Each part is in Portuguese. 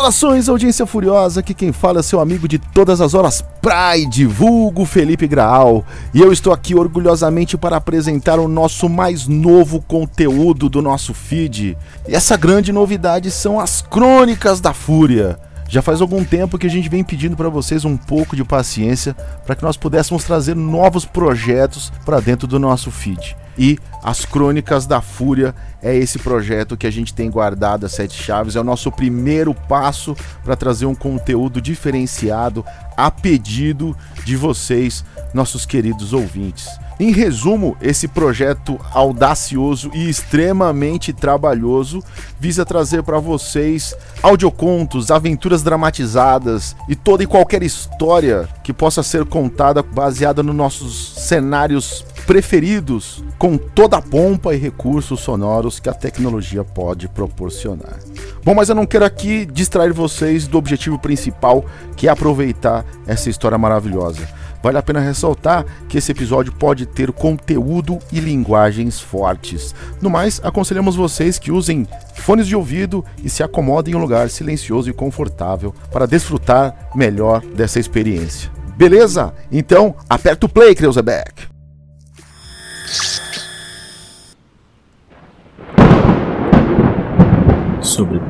Saudações, audiência furiosa, que quem fala é seu amigo de todas as horas, Pride, vulgo Felipe Graal. E eu estou aqui orgulhosamente para apresentar o nosso mais novo conteúdo do nosso feed. E essa grande novidade são as Crônicas da Fúria. Já faz algum tempo que a gente vem pedindo para vocês um pouco de paciência para que nós pudéssemos trazer novos projetos para dentro do nosso feed. E as Crônicas da Fúria é esse projeto que a gente tem guardado as sete chaves. É o nosso primeiro passo para trazer um conteúdo diferenciado a pedido de vocês, nossos queridos ouvintes. Em resumo, esse projeto audacioso e extremamente trabalhoso visa trazer para vocês audiocontos, aventuras dramatizadas e toda e qualquer história que possa ser contada baseada nos nossos cenários preferidos, com toda a pompa e recursos sonoros que a tecnologia pode proporcionar. Bom, mas eu não quero aqui distrair vocês do objetivo principal, que é aproveitar essa história maravilhosa. Vale a pena ressaltar que esse episódio pode ter conteúdo e linguagens fortes. No mais, aconselhamos vocês que usem fones de ouvido e se acomodem em um lugar silencioso e confortável para desfrutar melhor dessa experiência. Beleza? Então, aperta o play, Kreuzebeck!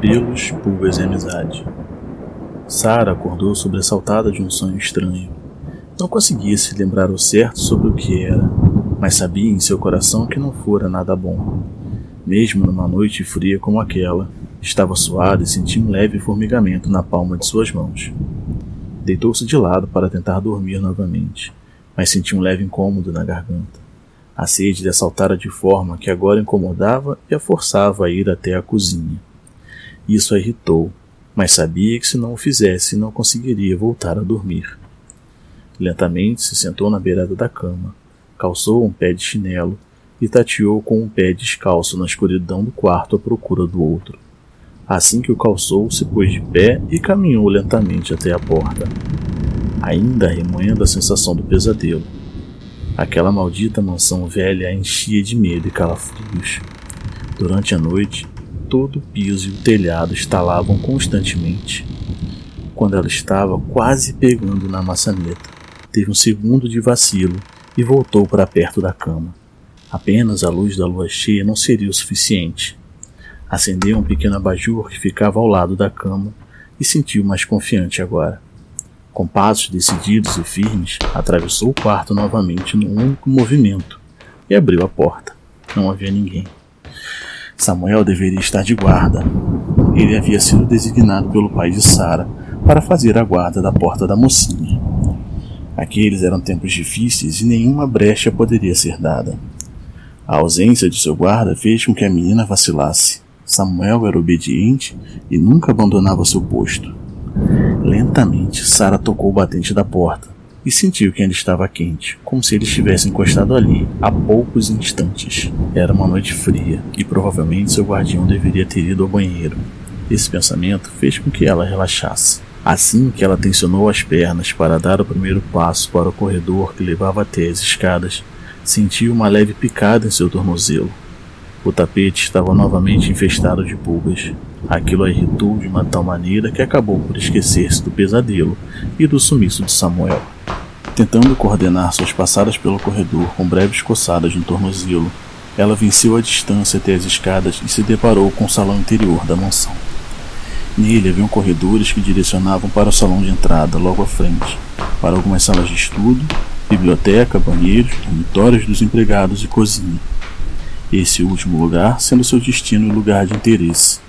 Pelos, pulgas e amizade. Sara acordou sobressaltada de um sonho estranho. Não conseguia se lembrar ao certo sobre o que era, mas sabia em seu coração que não fora nada bom. Mesmo numa noite fria como aquela, estava suada e sentia um leve formigamento na palma de suas mãos. Deitou-se de lado para tentar dormir novamente, mas sentia um leve incômodo na garganta. A sede lhe assaltara de forma que agora incomodava e a forçava a ir até a cozinha. Isso a irritou, mas sabia que se não o fizesse não conseguiria voltar a dormir. Lentamente se sentou na beirada da cama, calçou um pé de chinelo e tateou com um pé descalço na escuridão do quarto à procura do outro. Assim que o calçou, se pôs de pé e caminhou lentamente até a porta, ainda remoendo a sensação do pesadelo. Aquela maldita mansão velha a enchia de medo e calafrios. Durante a noite, todo o piso e o telhado estalavam constantemente. Quando ela estava quase pegando na maçaneta, teve um segundo de vacilo e voltou para perto da cama. Apenas a luz da lua cheia não seria o suficiente. Acendeu um pequeno abajur que ficava ao lado da cama e sentiu mais confiante agora. Com passos decididos e firmes, atravessou o quarto novamente num único movimento e abriu a porta. Não havia ninguém. Samuel deveria estar de guarda. Ele havia sido designado pelo pai de Sara para fazer a guarda da porta da mocinha. Aqueles eram tempos difíceis e nenhuma brecha poderia ser dada. A ausência de seu guarda fez com que a menina vacilasse. Samuel era obediente e nunca abandonava seu posto. Lentamente, Sara tocou o batente da porta e sentiu que ainda estava quente, como se ele estivesse encostado ali há poucos instantes. Era uma noite fria e provavelmente seu guardião deveria ter ido ao banheiro. Esse pensamento fez com que ela relaxasse. Assim que ela tensionou as pernas para dar o primeiro passo para o corredor que levava até as escadas, sentiu uma leve picada em seu tornozelo. O tapete estava novamente infestado de pulgas. Aquilo a irritou de uma tal maneira que acabou por esquecer-se do pesadelo e do sumiço de Samuel. Tentando coordenar suas passadas pelo corredor com breves coçadas no tornozelo, ela venceu a distância até as escadas e se deparou com o salão interior da mansão. Nele haviam corredores que direcionavam para o salão de entrada, logo à frente, para algumas salas de estudo, biblioteca, banheiros, dormitórios dos empregados e cozinha esse último lugar sendo seu destino e lugar de interesse.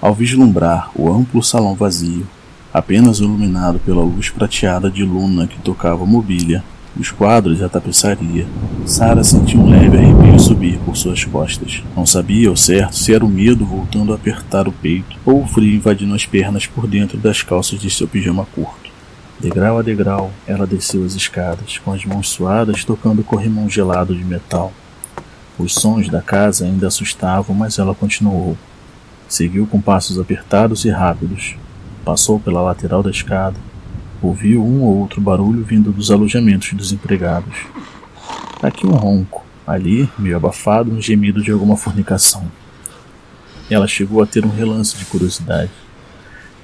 Ao vislumbrar o amplo salão vazio, apenas iluminado pela luz prateada de luna que tocava mobília, os quadros e a tapeçaria, Sara sentiu um leve arrepio subir por suas costas. Não sabia ao certo se era o medo voltando a apertar o peito ou o frio invadindo as pernas por dentro das calças de seu pijama curto. Degrau a degrau, ela desceu as escadas, com as mãos suadas tocando o corrimão gelado de metal. Os sons da casa ainda assustavam, mas ela continuou. Seguiu com passos apertados e rápidos. Passou pela lateral da escada. Ouviu um ou outro barulho vindo dos alojamentos dos empregados. Aqui um ronco, ali, meio abafado, um gemido de alguma fornicação. Ela chegou a ter um relance de curiosidade.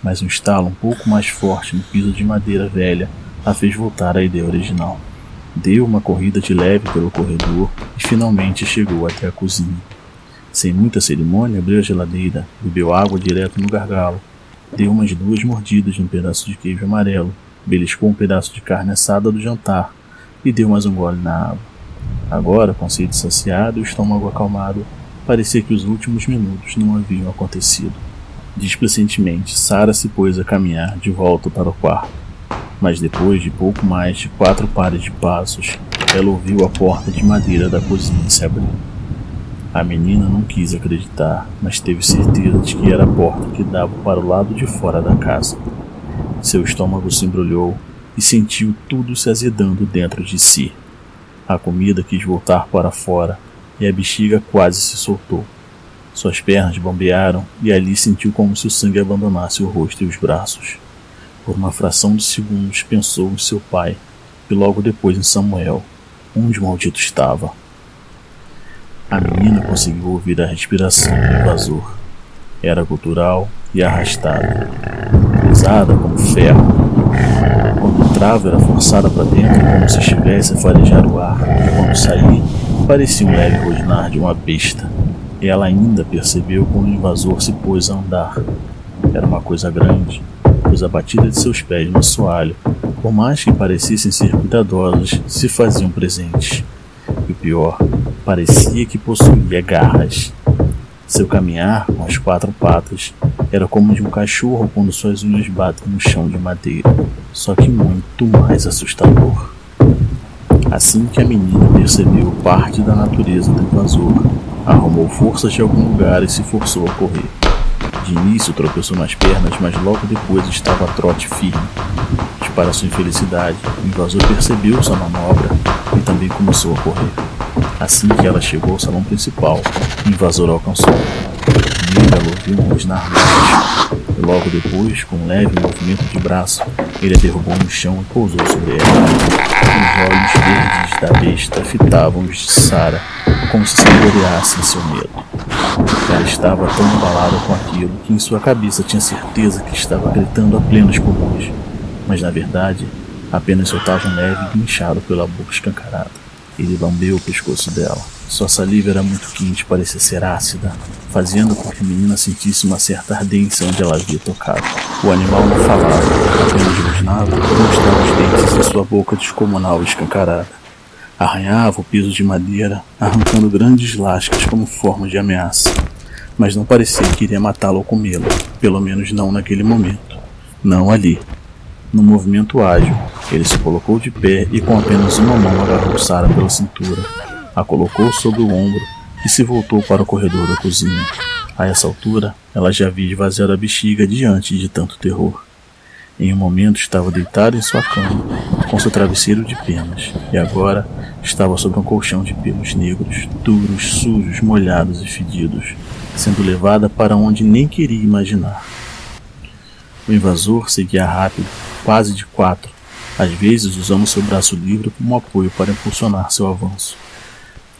mas um estalo um pouco mais forte no piso de madeira velha a fez voltar à ideia original. Deu uma corrida de leve pelo corredor e finalmente chegou até a cozinha. Sem muita cerimônia, abriu a geladeira, bebeu água direto no gargalo, deu umas duas mordidas de um pedaço de queijo amarelo, beliscou um pedaço de carne assada do jantar e deu mais um gole na água. Agora, com sede saciada e o estômago acalmado, parecia que os últimos minutos não haviam acontecido. Displicentemente, Sara se pôs a caminhar de volta para o quarto. Mas depois de pouco mais de quatro pares de passos, ela ouviu a porta de madeira da cozinha se abrir. A menina não quis acreditar, mas teve certeza de que era a porta que dava para o lado de fora da casa. Seu estômago se embrulhou e sentiu tudo se azedando dentro de si. A comida quis voltar para fora e a bexiga quase se soltou. Suas pernas bombearam e ali sentiu como se o sangue abandonasse o rosto e os braços. Por uma fração de segundos pensou em seu pai e logo depois em Samuel, onde o maldito estava. A menina conseguiu ouvir a respiração do invasor. Era cultural e arrastada, pesada como ferro. Quando entrava, era forçada para dentro como se estivesse a farejar o ar, quando saía, parecia um leve rosnar de uma besta. Ela ainda percebeu quando o invasor se pôs a andar. Era uma coisa grande, pois a batida de seus pés no assoalho, por mais que parecessem ser cuidadosos, se faziam presentes. E pior, parecia que possuía garras. Seu caminhar com as quatro patas era como de um cachorro quando suas unhas batem no chão de madeira, só que muito mais assustador. Assim que a menina percebeu parte da natureza do invasor, arrumou forças de algum lugar e se forçou a correr. De início tropeçou nas pernas, mas logo depois estava a trote firme. E para sua infelicidade, o invasor percebeu sua manobra e também começou a correr. Assim que ela chegou ao salão principal, o invasor alcançou. Ela ouviu um rosnar. E logo depois, com um leve movimento de braço, ele a derrubou no chão e pousou sobre ela. Os olhos verdes da besta fitavam os de Sara, como se saboreassem seu medo. Ela estava tão embalada com aquilo que em sua cabeça tinha certeza que estava gritando a plenos pulmões, mas na verdade apenas soltava um leve guinchado pela boca escancarada. Ele lambeu o pescoço dela. Sua saliva era muito quente, parecia ser ácida, fazendo com que a menina sentisse uma certa ardência onde ela havia tocado. O animal não falava, apenas rosnava mostrava os dentes em sua boca descomunal e escancarada. Arranhava o piso de madeira, arrancando grandes lascas como forma de ameaça. Mas não parecia que iria matá-lo ou comê-lo, pelo menos não naquele momento. Não ali. No movimento ágil, ele se colocou de pé e com apenas uma mão agarrou Sara pela cintura, a colocou sobre o ombro e se voltou para o corredor da cozinha. A essa altura, ela já havia esvaziado a bexiga diante de tanto terror. Em um momento estava deitado em sua cama, com seu travesseiro de penas, e agora estava sobre um colchão de pelos negros, duros, sujos, molhados e fedidos, sendo levada para onde nem queria imaginar. O invasor seguia rápido, quase de quatro, às vezes usando seu braço livre como apoio para impulsionar seu avanço.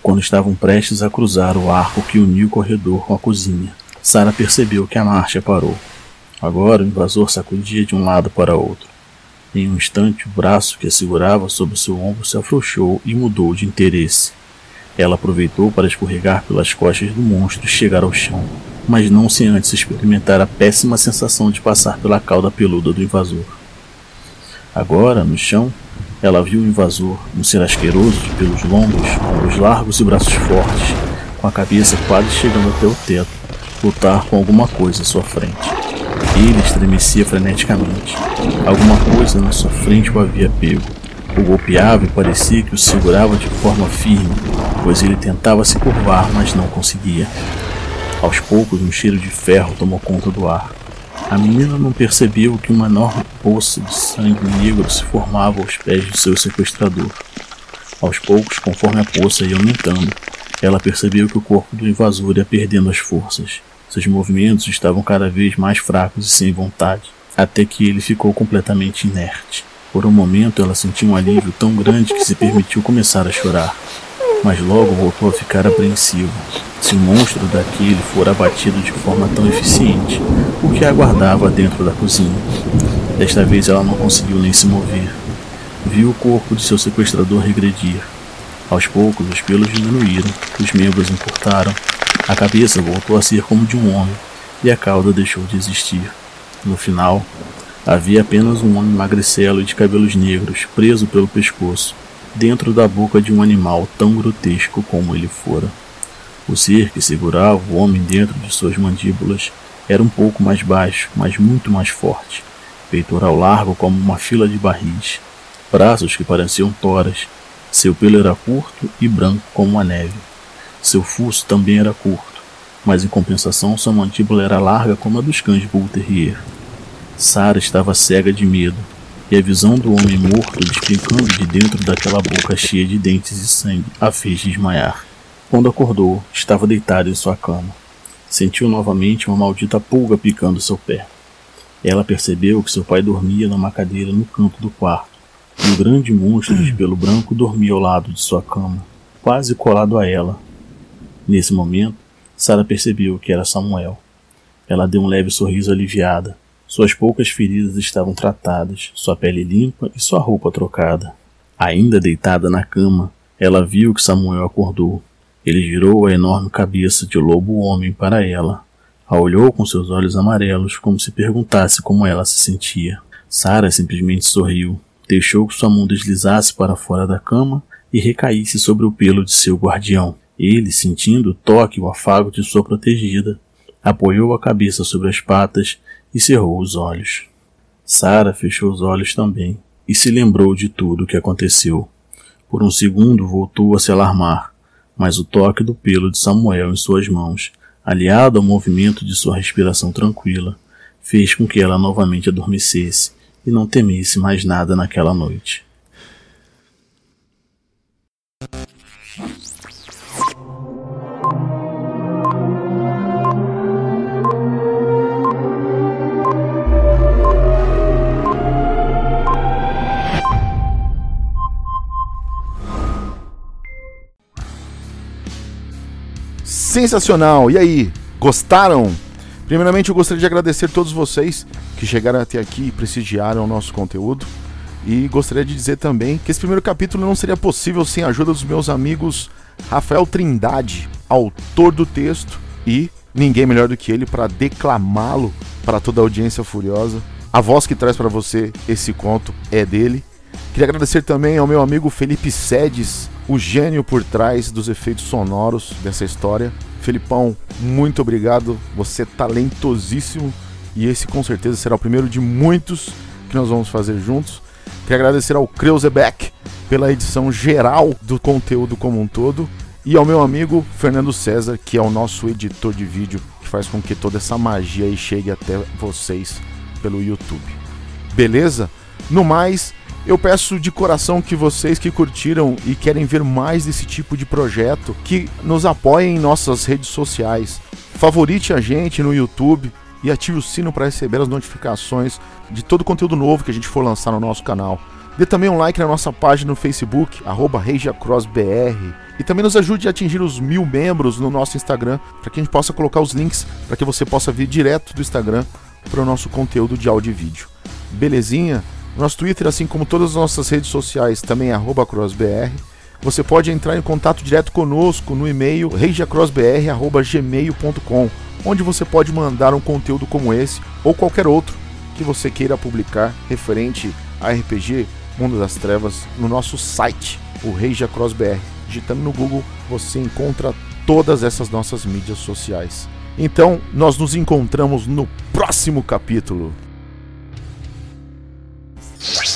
Quando estavam prestes a cruzar o arco que unia o corredor com a cozinha, Sara percebeu que a marcha parou. Agora o invasor sacudia de um lado para outro. Em um instante, o braço que a segurava sobre seu ombro se afrouxou e mudou de interesse. Ela aproveitou para escorregar pelas costas do monstro e chegar ao chão, mas não sem antes experimentar a péssima sensação de passar pela cauda peluda do invasor. Agora, no chão, ela viu o invasor, um ser asqueroso de pelos longos, ombros largos e braços fortes, com a cabeça quase chegando até o teto, lutar com alguma coisa à sua frente. Ele estremecia freneticamente. Alguma coisa na sua frente o havia pego. O golpeava e parecia que o segurava de forma firme, pois ele tentava se curvar, mas não conseguia. Aos poucos, um cheiro de ferro tomou conta do ar. A menina não percebeu que uma enorme poça de sangue negro se formava aos pés do seu sequestrador. Aos poucos, conforme a poça ia aumentando, ela percebeu que o corpo do invasor ia perdendo as forças. Seus movimentos estavam cada vez mais fracos e sem vontade, até que ele ficou completamente inerte. Por um momento ela sentiu um alívio tão grande que se permitiu começar a chorar. Mas logo voltou a ficar apreensivo. Se o monstro daquele fora abatido de forma tão eficiente, o que aguardava dentro da cozinha? Desta vez ela não conseguiu nem se mover. Viu o corpo de seu sequestrador regredir. Aos poucos, os pelos diminuíram, os membros encurtaram, a cabeça voltou a ser como de um homem e a cauda deixou de existir. No final, havia apenas um homem magricelo e de cabelos negros, preso pelo pescoço, dentro da boca de um animal tão grotesco como ele fora. O ser que segurava o homem dentro de suas mandíbulas era um pouco mais baixo, mas muito mais forte peitoral largo como uma fila de barris, braços que pareciam toras, seu pelo era curto e branco como a neve. Seu fuso também era curto, mas em compensação sua mandíbula era larga como a dos cães Bull Terrier. Sara estava cega de medo, e a visão do homem morto despencando de dentro daquela boca cheia de dentes e sangue a fez desmaiar. Quando acordou, estava deitado em sua cama. Sentiu novamente uma maldita pulga picando seu pé. Ela percebeu que seu pai dormia numa cadeira no canto do quarto. Um grande monstro de pelo branco dormia ao lado de sua cama, quase colado a ela. Nesse momento, Sara percebeu que era Samuel. Ela deu um leve sorriso aliviada. Suas poucas feridas estavam tratadas, sua pele limpa e sua roupa trocada. Ainda deitada na cama, ela viu que Samuel acordou. Ele girou a enorme cabeça de lobo-homem para ela, a olhou com seus olhos amarelos, como se perguntasse como ela se sentia. Sara simplesmente sorriu, deixou que sua mão deslizasse para fora da cama e recaísse sobre o pelo de seu guardião. Ele, sentindo o toque e o afago de sua protegida, apoiou a cabeça sobre as patas e cerrou os olhos. Sara fechou os olhos também e se lembrou de tudo o que aconteceu. Por um segundo voltou a se alarmar, mas o toque do pelo de Samuel em suas mãos aliado ao movimento de sua respiração tranquila, fez com que ela novamente adormecesse e não temesse mais nada naquela noite. Sensacional! E aí, gostaram? Primeiramente, eu gostaria de agradecer a todos vocês que chegaram até aqui e prestigiaram o nosso conteúdo. E gostaria de dizer também que esse primeiro capítulo não seria possível sem a ajuda dos meus amigos Rafael Trindade, autor do texto, e ninguém melhor do que ele para declamá-lo para toda a audiência furiosa. A voz que traz para você esse conto é dele. Queria agradecer também ao meu amigo Felipe Sedes, o gênio por trás dos efeitos sonoros dessa história. Felipão, muito obrigado. Você é talentosíssimo e esse com certeza será o primeiro de muitos que nós vamos fazer juntos. Quero agradecer ao Kreuzebeck pela edição geral do conteúdo como um todo e ao meu amigo Fernando César, que é o nosso editor de vídeo, que faz com que toda essa magia aí chegue até vocês pelo YouTube. Beleza? No mais, eu peço de coração que vocês que curtiram e querem ver mais desse tipo de projeto, que nos apoiem em nossas redes sociais. Favorite a gente no YouTube e ative o sino para receber as notificações de todo o conteúdo novo que a gente for lançar no nosso canal. Dê também um like na nossa página no Facebook, ReijaCrossBR. E também nos ajude a atingir os mil membros no nosso Instagram, para que a gente possa colocar os links para que você possa vir direto do Instagram para o nosso conteúdo de áudio e vídeo. Belezinha? Nosso Twitter, assim como todas as nossas redes sociais, também é crossbr. Você pode entrar em contato direto conosco no e-mail regiacrossbr.gmail.com, onde você pode mandar um conteúdo como esse ou qualquer outro que você queira publicar referente a RPG Mundo das Trevas no nosso site, o Regia CrossBR. Digitando no Google, você encontra todas essas nossas mídias sociais. Então, nós nos encontramos no próximo capítulo. Yes.